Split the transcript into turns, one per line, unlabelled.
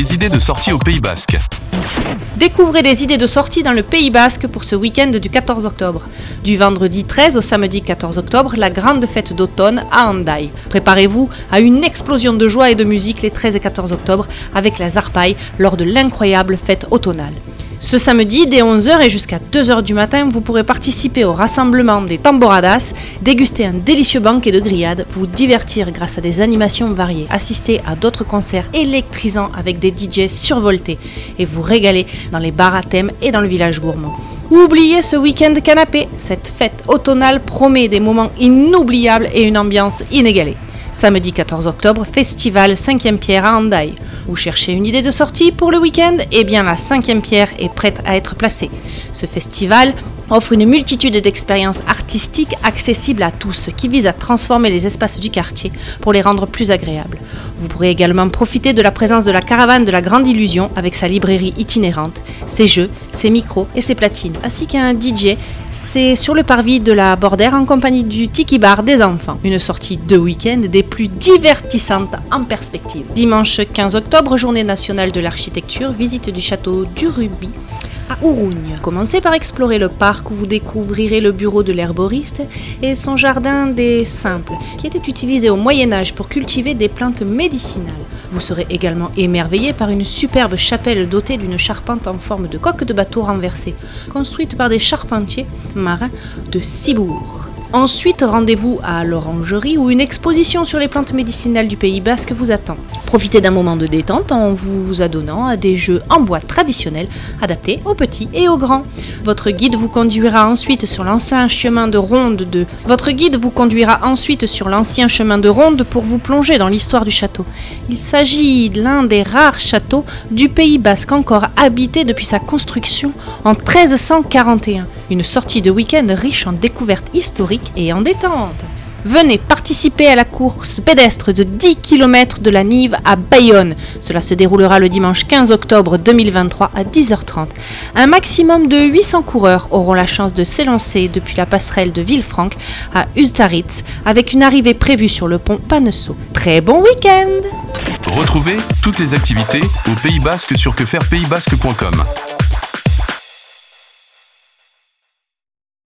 les idées de sortie au Pays Basque.
Découvrez des idées de sortie dans le Pays Basque pour ce week-end du 14 octobre. Du vendredi 13 au samedi 14 octobre, la grande fête d'automne à Handaï. Préparez-vous à une explosion de joie et de musique les 13 et 14 octobre avec la Zarpaille lors de l'incroyable fête automnale. Ce samedi, dès 11h et jusqu'à 2h du matin, vous pourrez participer au rassemblement des tamboradas, déguster un délicieux banquet de grillades, vous divertir grâce à des animations variées, assister à d'autres concerts électrisants avec des DJ survoltés et vous régaler dans les bars à thème et dans le village gourmand. Oubliez ce week-end canapé, cette fête automnale promet des moments inoubliables et une ambiance inégalée. Samedi 14 octobre, festival 5e pierre à Handaï. Vous cherchez une idée de sortie pour le week-end? Eh bien, la 5e pierre est prête à être placée. Ce festival offre une multitude d'expériences artistiques accessibles à tous, qui visent à transformer les espaces du quartier pour les rendre plus agréables. Vous pourrez également profiter de la présence de la caravane de la Grande Illusion avec sa librairie itinérante, ses jeux, ses micros et ses platines, ainsi qu'un DJ. C'est sur le parvis de la Bordère en compagnie du Tiki Bar des enfants. Une sortie de week-end des plus divertissantes en perspective. Dimanche 15 octobre, journée nationale de l'architecture, visite du château du Ruby à. Commencez par explorer le parc où vous découvrirez le bureau de l'herboriste et son jardin des simples, qui était utilisé au Moyen Âge pour cultiver des plantes médicinales. Vous serez également émerveillé par une superbe chapelle dotée d'une charpente en forme de coque de bateau renversée, construite par des charpentiers marins de Cibourg. Ensuite, rendez-vous à l'Orangerie où une exposition sur les plantes médicinales du Pays Basque vous attend. Profitez d'un moment de détente en vous adonnant à des jeux en bois traditionnels adaptés aux petits et aux grands. Votre guide vous conduira ensuite sur l'ancien chemin de ronde de Votre guide vous conduira ensuite sur l'ancien chemin de ronde pour vous plonger dans l'histoire du château. Il s'agit de l'un des rares châteaux du Pays Basque encore habité depuis sa construction en 1341. Une sortie de week-end riche en découvertes historiques et en détente. Venez participer à la course pédestre de 10 km de la Nive à Bayonne. Cela se déroulera le dimanche 15 octobre 2023 à 10h30. Un maximum de 800 coureurs auront la chance de s'élancer depuis la passerelle de Villefranche à Ustaritz avec une arrivée prévue sur le pont Panesso. Très bon week-end
Retrouvez toutes les activités au Pays Basque sur quefairepayspasque.com.